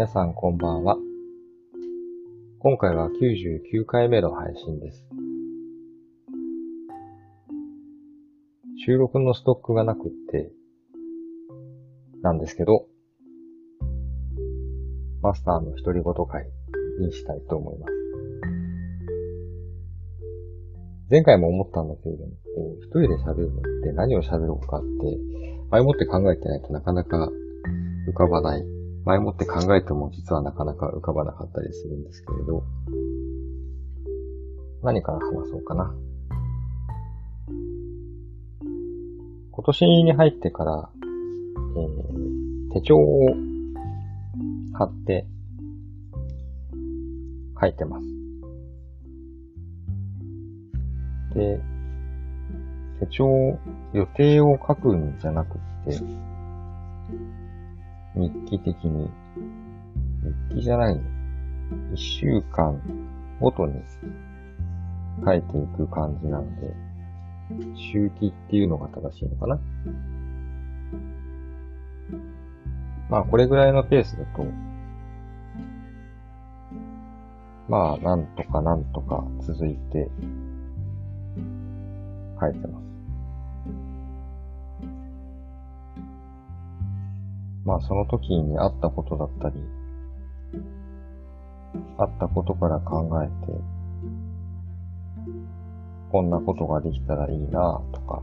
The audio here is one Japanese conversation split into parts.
皆さんこんばんは。今回は99回目の配信です。収録のストックがなくって、なんですけど、マスターの独り言会にしたいと思います。前回も思ったんだけれども、こう一人で喋るのって何を喋ろうかって、前もって考えてないとなかなか浮かばない。前もって考えても実はなかなか浮かばなかったりするんですけれど、何から話そうかな。今年に入ってから、えー、手帳を買って書いてます。で、手帳、予定を書くんじゃなくて、日記的に、日記じゃない。一週間ごとに書いていく感じなので、周期っていうのが正しいのかな。まあ、これぐらいのペースだと、まあ、なんとかなんとか続いて書いてます。まあその時にあったことだったり、あったことから考えて、こんなことができたらいいなとか、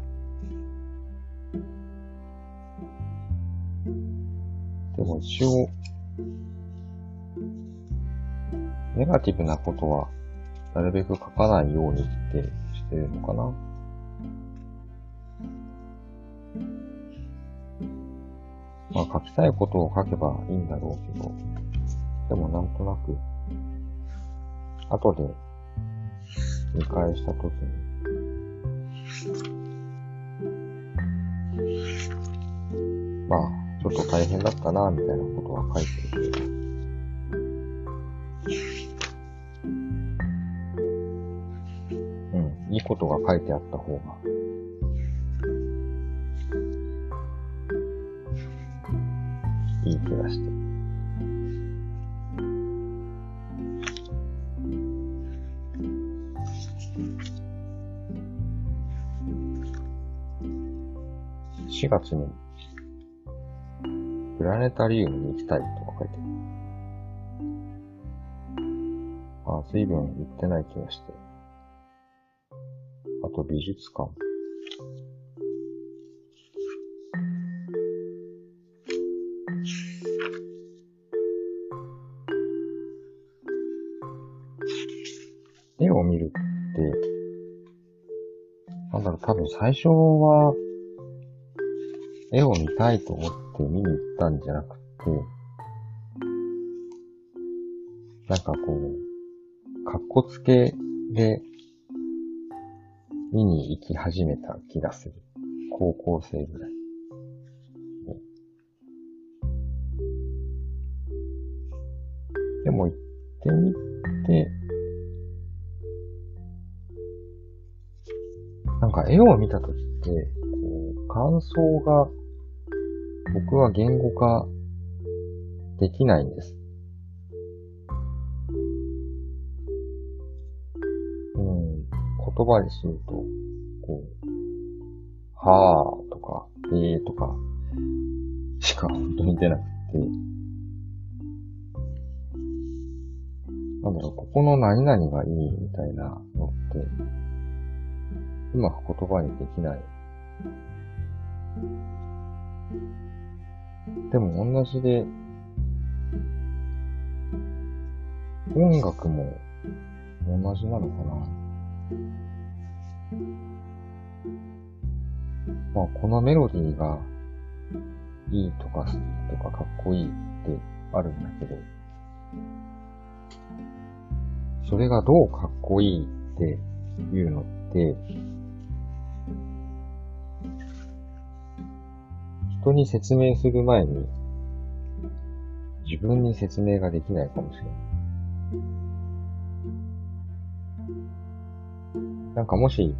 でも一応、ネガティブなことは、なるべく書かないようにってしてるのかな。まあ書きたいことを書けばいいんだろうけど、でもなんとなく、後で見返したときに、まあ、ちょっと大変だったな、みたいなことは書いてるけど、うん、いいことが書いてあった方が、気がして。4月に、プラネタリウムに行きたいとか書いてる。あ、随分行ってない気がして。あと美術館。なんだろう、多分最初は、絵を見たいと思って見に行ったんじゃなくて、なんかこう、かっこつけで見に行き始めた気がする。高校生ぐらい。でも行ってみて、か絵を見たときって、こう、感想が僕は言語化できないんです。うん、言葉にすると、こう、はぁとか、えーとか、しか本当に出なくて、なんだろう、ここの何々がいいみたいなのって、うまく言葉にできない。でも同じで、音楽も同じなのかな。まあ、このメロディーがいいとか好きとかかっこいいってあるんだけど、それがどうかっこいいっていうのって、人に説明する前に、自分に説明ができないかもしれない。なんかもし、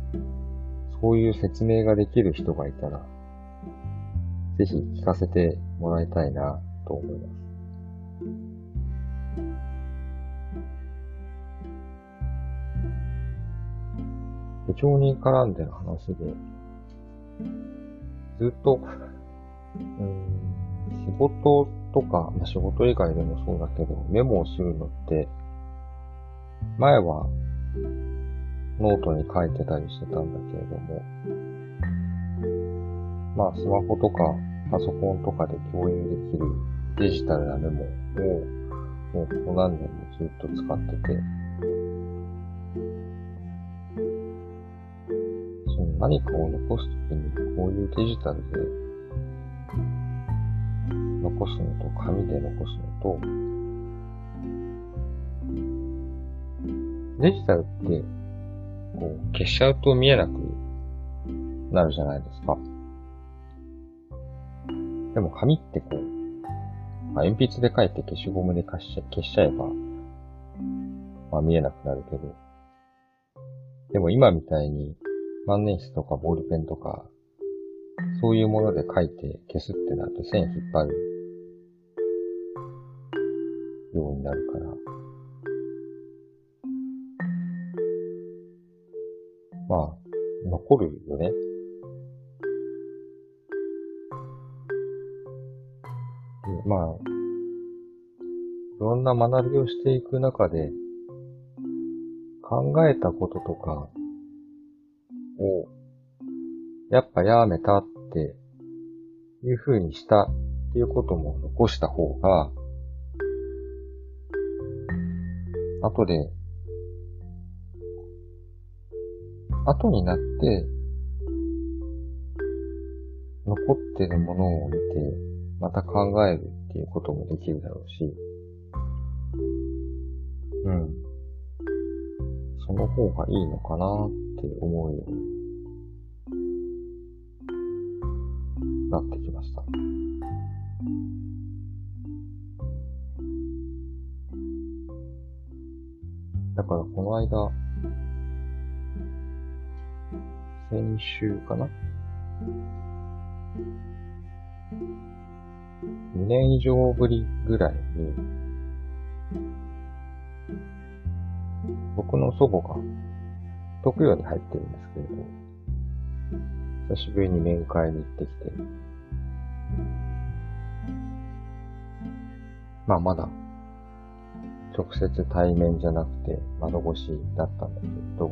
そういう説明ができる人がいたら、ぜひ聞かせてもらいたいなと思います。手帳に絡んでの話で、ずっとうん、仕事とか、まあ、仕事以外でもそうだけど、メモをするのって、前はノートに書いてたりしてたんだけれども、まあスマホとかパソコンとかで共有できるデジタルなメモを、もうここ何年もずっと使ってて、その何かを残すときにこういうデジタルで残すのと紙で残すのと、デジタルってこう消しちゃうと見えなくなるじゃないですか。でも紙ってこう、まあ、鉛筆で書いて消しゴムで消しちゃ消しちゃえば、まあ見えなくなるけど、でも今みたいに万年筆とかボールペンとか、そういうもので書いて消すってなると線引っ張るようになるから、まあ、残るよね。まあ、いろんな学びをしていく中で、考えたこととかを、やっぱやめたっていう風にしたっていうことも残した方が、後で、後になって、残ってるものを見て、また考えるっていうこともできるだろうし、うん。その方がいいのかなって思うようになってきの間、先週かな？2年以上ぶりぐらいに、僕の祖母が、特養に入ってるんですけれど、久しぶりに面会に行ってきて、まあまだ、直接対面じゃなくて窓越しだったんだけど、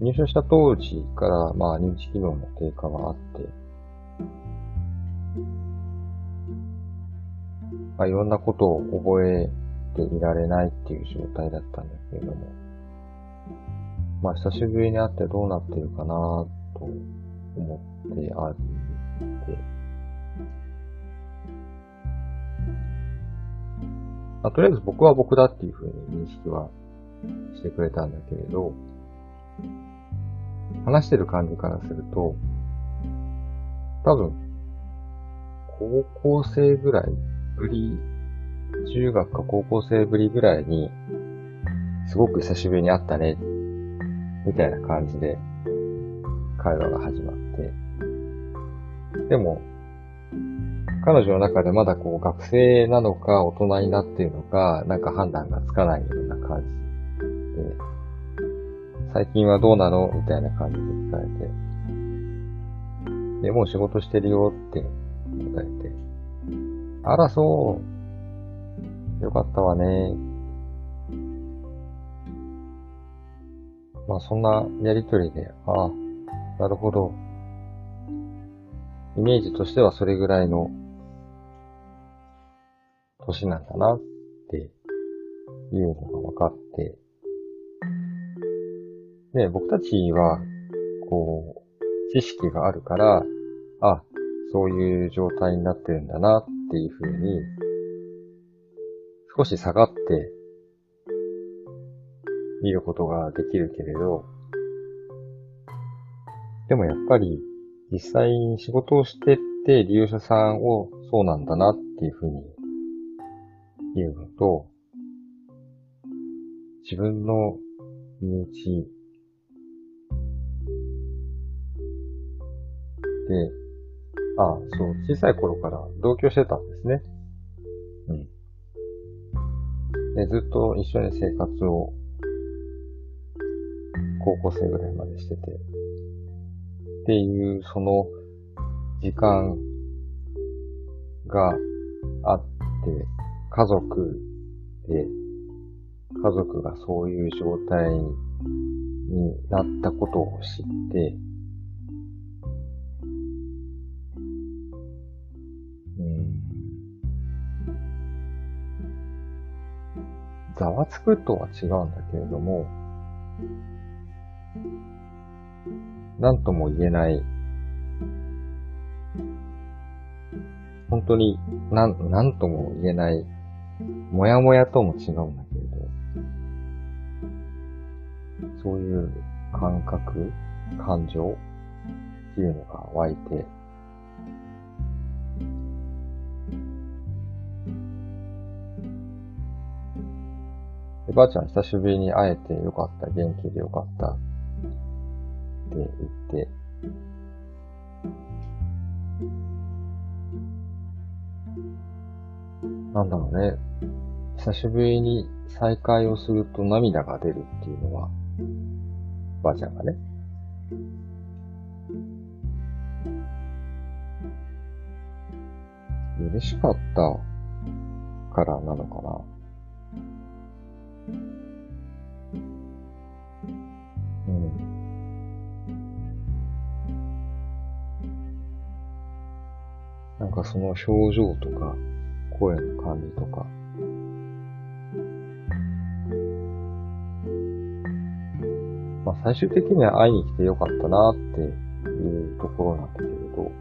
入所した当時から、まあ、認知機能の低下はあって、まあ、いろんなことを覚えていられないっていう状態だったんだけれども、まあ、久しぶりに会ってどうなってるかなと思ってあまあ、とりあえず僕は僕だっていうふうに認識はしてくれたんだけれど、話してる感じからすると、多分、高校生ぐらいぶり、中学か高校生ぶりぐらいに、すごく久しぶりに会ったね、みたいな感じで、会話が始まって。でも、彼女の中でまだこう学生なのか大人になっているのか、なんか判断がつかないような感じで、最近はどうなの？みたいな感じで聞かれて。で、もう仕事してるよって答えて。あら、そう。よかったわね。まあ、そんなやりとりで、ああ、なるほど。イメージとしてはそれぐらいの年なんだなっていうのが分かって、ね、僕たちは、こう、知識があるから、あ、そういう状態になってるんだなっていうふうに、少し下がって見ることができるけれど、でもやっぱり実際に仕事をしてって利用者さんをそうなんだなっていうふうに言うのと、自分の身内で、あ、そう、小さい頃から同居してたんですね。うん。で、ずっと一緒に生活を、高校生ぐらいまでしてて、っていう、その、時間があって、家族で、家族がそういう状態になったことを知って、ざわつくとは違うんだけれども、なんとも言えない、本当になん、なんとも言えない、もやもやとも違うんだけれど、そういう感覚、感情っていうのが湧いて、ばあちゃん久しぶりに会えてよかった、元気でよかった、って言って、なんだろうね。久しぶりに再会をすると涙が出るっていうのは、ばあちゃんがね。嬉しかったからなのかな。うんなんかその表情とか、声の感じとか、まあ最終的には会いに来てよかったなっていうところなんだけれど、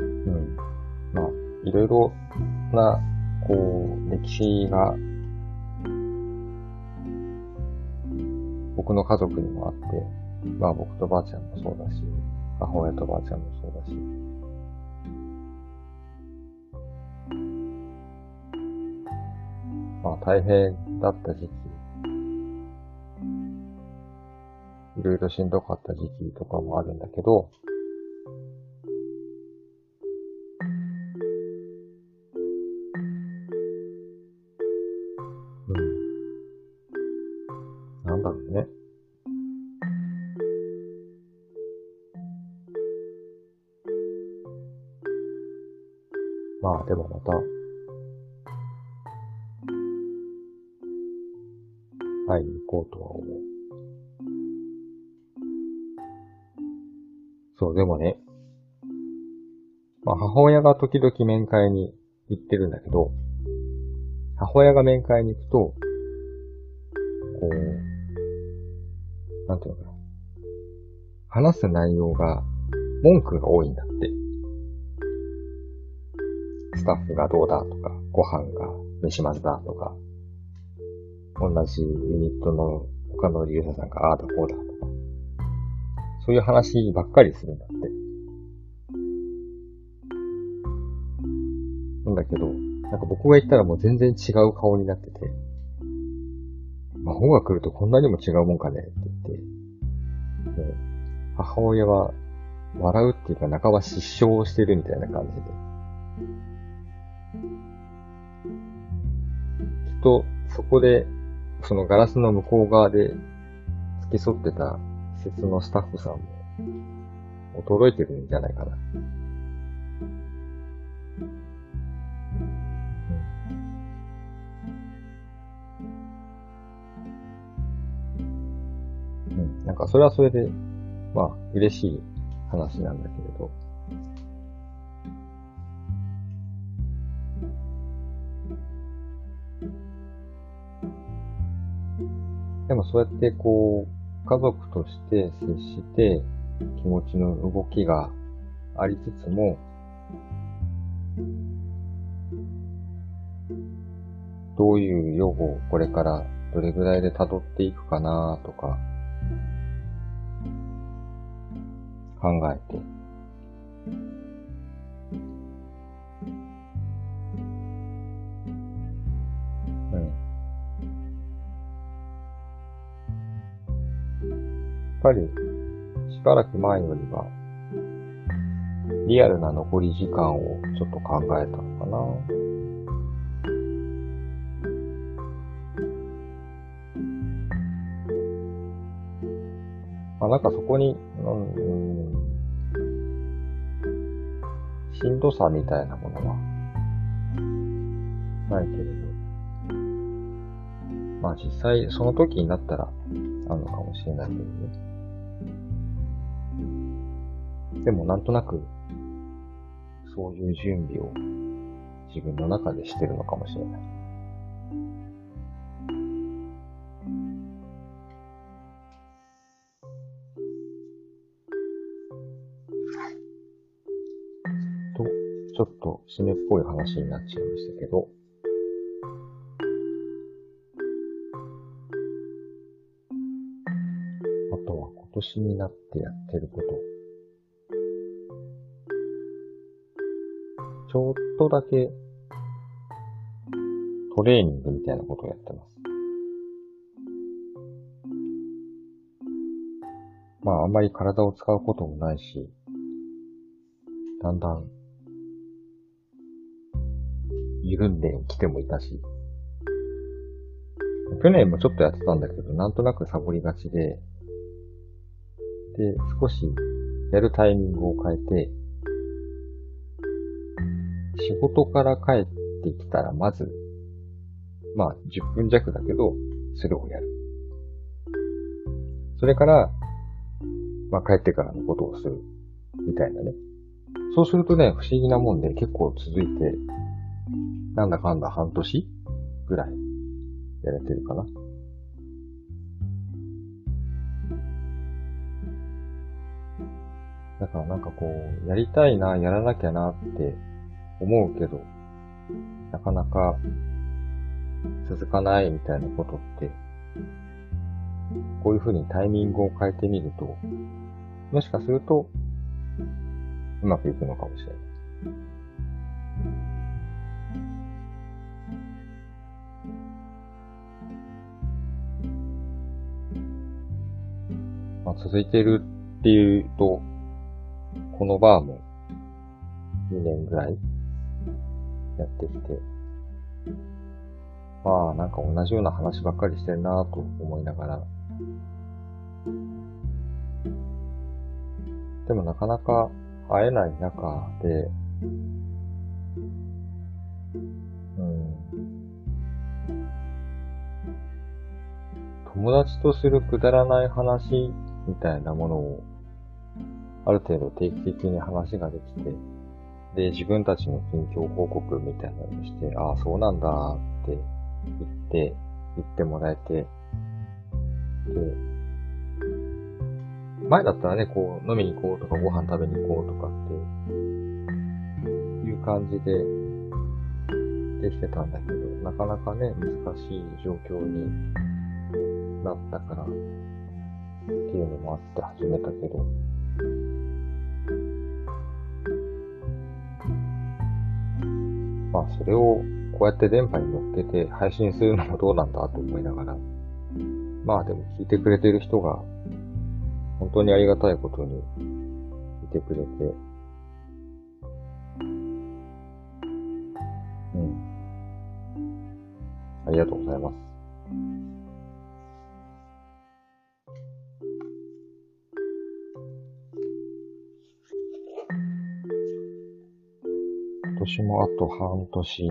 うん。まあ、いろいろな、こう、歴史が僕の家族にもあって、まあ僕とばあちゃんもそうだし、母親とばあちゃんも大変だった時期、いろいろしんどかった時期とかもあるんだけど。うん。何だろうね、まあでもまた、でもね、まあ母親が時々面会に行ってるんだけど、母親が面会に行くと、こう、なんていうのかな。話す内容が文句が多いんだって。スタッフがどうだとか、ご飯が飯まずだとか、同じユニットの他の利用者さんがああだこうだ、そういう話ばっかりするんだって。なんだけど、なんか僕が言ったらもう全然違う顔になってて、魔法が来るとこんなにも違うもんかねって言って、母親は笑うっていうか半ば失笑してるみたいな感じで、きっと、そこで、そのガラスの向こう側で付き添ってた施設のスタッフさんも驚いてるんじゃないかな。うん。なんかそれはそれで、まあ嬉しい話なんだけれど。でもそうやってこう、家族として接して気持ちの動きがありつつも、どういう予後をこれからどれぐらいで辿っていくかなとか、考えて、っぱり、しばらく前よりは、リアルな残り時間をちょっと考えたのかな。まあ、なんかそこに、うん、しんどさみたいなものは、ないけれど、まあ実際その時になったら、あるのかもしれないけどね。でもなんとなく、そういう準備を自分の中でしてるのかもしれない。と、ちょっと締めっぽい話になっちゃいましたけど、あとは今年になってやってること。だけトレーニングみたいなことをやってます。まああんまり体を使うこともないし、だんだん緩んできてもいたし、去年もちょっとやってたんだけど、なんとなくサボりがちで、で、少しやるタイミングを変えて、仕事から帰ってきたら、まず、まあ、10分弱だけど、それをやる。それから、まあ、帰ってからのことをする。みたいなね。そうするとね、不思議なもんで結構続いて、なんだかんだ半年ぐらいやれてるかな。だからなんかこう、やりたいな、やらなきゃなって思うけど、なかなか続かないみたいなことって、こういうふうにタイミングを変えてみると、もしかすると、うまくいくのかもしれない。まあ、続いてるっていうと、このバーも2年ぐらいやってきて、まあなんか同じような話ばっかりしてるなぁと思いながら、でもなかなか会えない中で、うん、友達とするくだらない話みたいなものを、ある程度定期的に話ができて、で、自分たちの近況報告みたいなのをして、ああ、そうなんだって言って、言ってもらえて、で、前だったらね、こう、飲みに行こうとか、ご飯食べに行こうとかっていう感じでできてたんだけど、なかなかね、難しい状況になったからっていうのもあって始めたけど、まあそれをこうやって電波に乗っけて配信するのもどうなんだと思いながら、まあでも聞いてくれてる人が本当にありがたいことにいてくれて、うん。ありがとうございます。年もあと半年。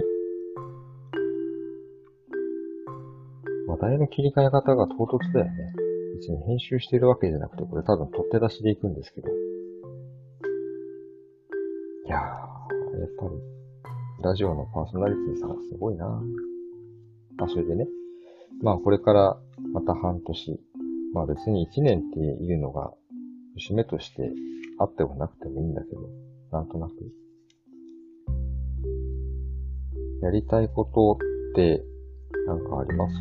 話題の切り替え方が唐突だよね。別に編集してるわけじゃなくて、これ多分取って出しでいくんですけど。いやー、やっぱり、ラジオのパーソナリティさんすごいなあ、それでね。まあこれからまた半年。まあ別に1年っていうのが節目としてあってもなくてもいいんだけど、なんとなくやりたいことってなんかあります？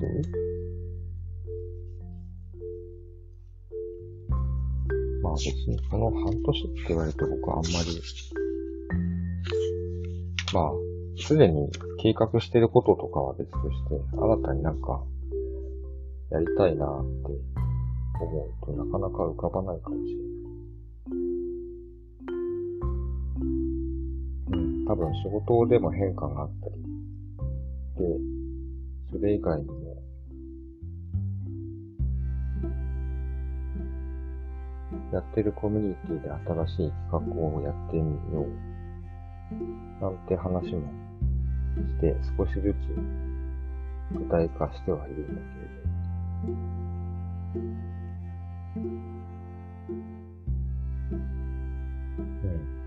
まあ別にこの半年って言われて僕はあんまり、まあ、すでに計画してることとかは別として、新たになんか、やりたいなって思うとなかなか浮かばないかもしれない。多分仕事でも変化があったり、で、それ以外にも、やってるコミュニティで新しい企画をやってみよう。なんて話もして、少しずつ具体化してはいるんだけれど。うん。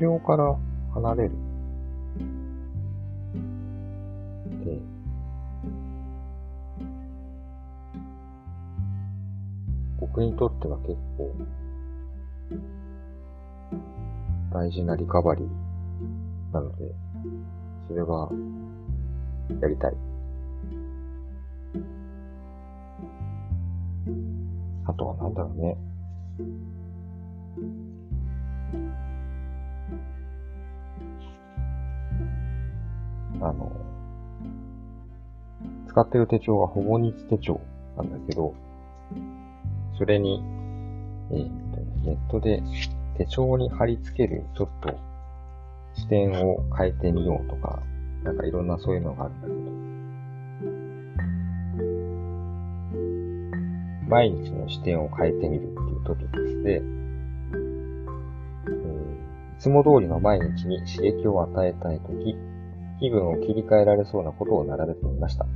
日常から離れる。で、僕にとっては結構、大事なリカバリーなので、それは、やりたい。あとはなんだろうね。使ってる手帳はほぼ日手帳なんだけど、それに、えー、と、ネットで手帳に貼り付けるちょっと視点を変えてみようとか、なんかいろんなそういうのがあるんだけど、毎日の視点を変えてみるっていうトピックスで、いつも通りの毎日に刺激を与えたいとき、気分を切り替えられそうなことを並べてみました。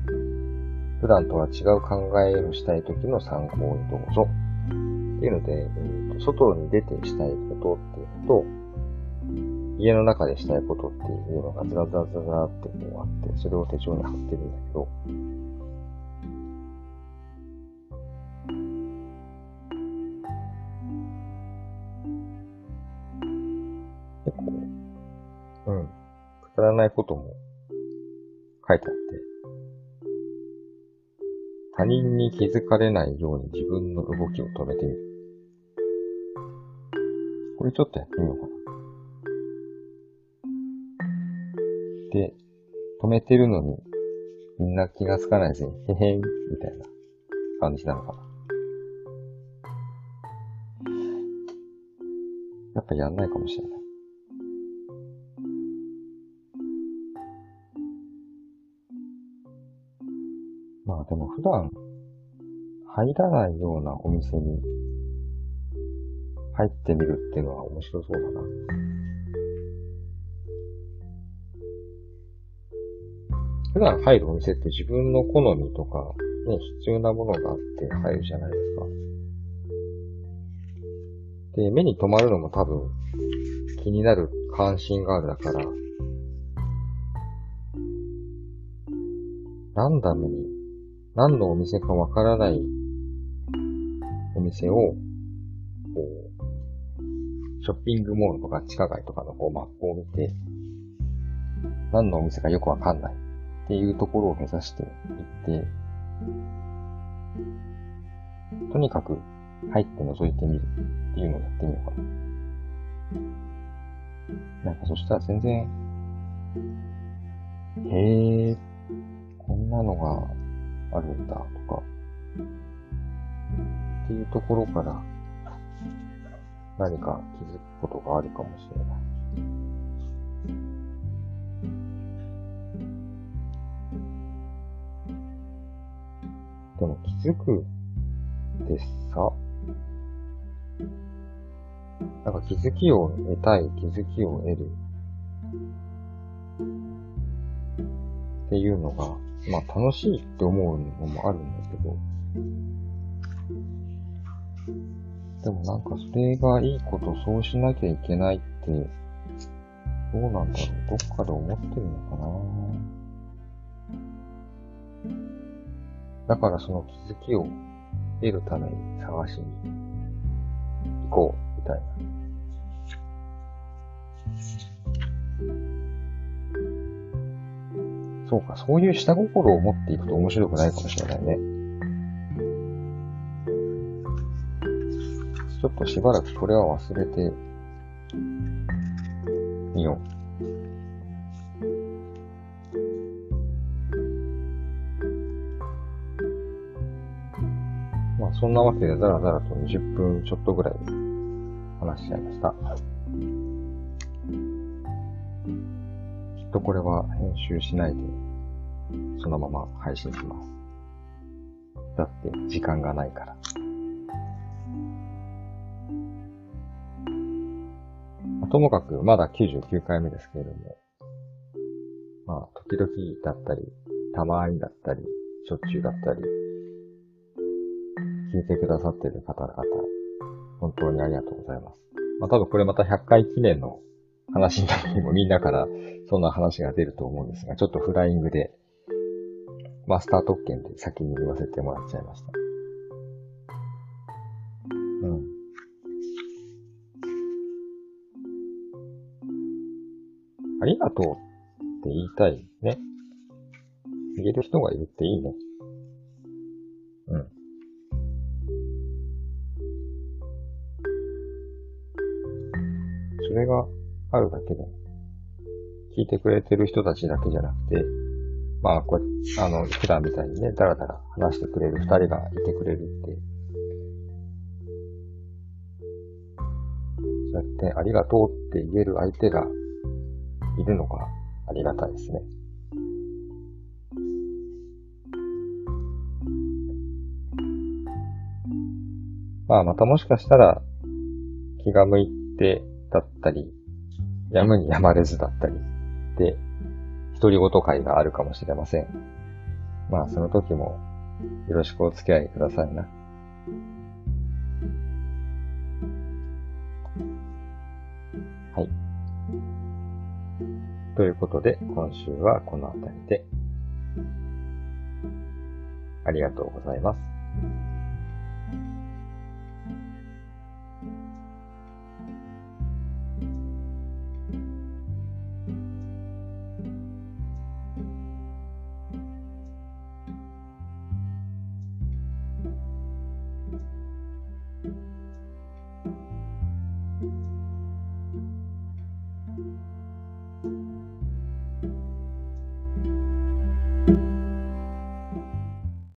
普段とは違う考えをしたい時の参考にどうぞ。っていうので、えーと、外に出てしたいことっていうのと、家の中でしたいことっていうのがずらずらずらってこうあって、それを手帳に貼ってるんだけど、結構、うん、くだらないことも書いてあって、他人に気づかれないように自分の動きを止めてみる。これちょっとやってみようかな。で、止めてるのに、みんな気がつかないずに、へへん、みたいな感じなのかな。やっぱやんないかもしれない。でも普段入らないようなお店に入ってみるっていうのは面白そうだな。普段入るお店って自分の好みとか、ね、必要なものがあって入るじゃないですか。で、目に留まるのも多分気になる関心があるだから、ランダムに何のお店かわからないお店を、こう、ショッピングモールとか地下街とかのこうマップを見て、何のお店かよくわかんないっていうところを目指していって、とにかく入って覗いてみるっていうのをやってみようかな。なんかそしたら全然、へえ、こんなのがあるんだとか、っていうところから何か気づくことがあるかもしれない。でも気づくでさ、なんか気づきを得たい、気づきを得るっていうのがまあ楽しいって思うのもあるんだけど、でもなんかそれがいいことそうしなきゃいけないって、どうなんだろう。どっかで思ってるのかな。だからその気づきを得るために探しに行こう、みたいな。そうか、そういう下心を持っていくと面白くないかもしれないね。ちょっとしばらくこれは忘れてみよう。まあ、そんなわけでザラザラと20分ちょっとぐらい話しちゃいました。きっとこれは編集しないで、そのまま配信します。だって時間がないから。ともかくまだ99回目ですけれども、まあ、時々だったり、たまーにだったり、しょっちゅうだったり、聞いてくださっている方々、本当にありがとうございます。まあ多分これまた100回記念の話の時にもみんなからそんな話が出ると思うんですが、ちょっとフライングで、マスター特権で先に言わせてもらっちゃいました。うん。ありがとうって言いたいね。言える人がいるっていいね。うん。それがあるだけで、聞いてくれてる人たちだけじゃなくて、まあ、これ、あの、普段みたいにね、だらだら話してくれる二人がいてくれるって、そうやってありがとうって言える相手がいるのがありがたいですね。まあ、またもしかしたら、気が向いてだったり、やむにやまれずだったり、で、独り言会があるかもしれません。まあ、その時も、よろしくお付き合いくださいな。はい。ということで、今週はこの辺りで、ありがとうございます。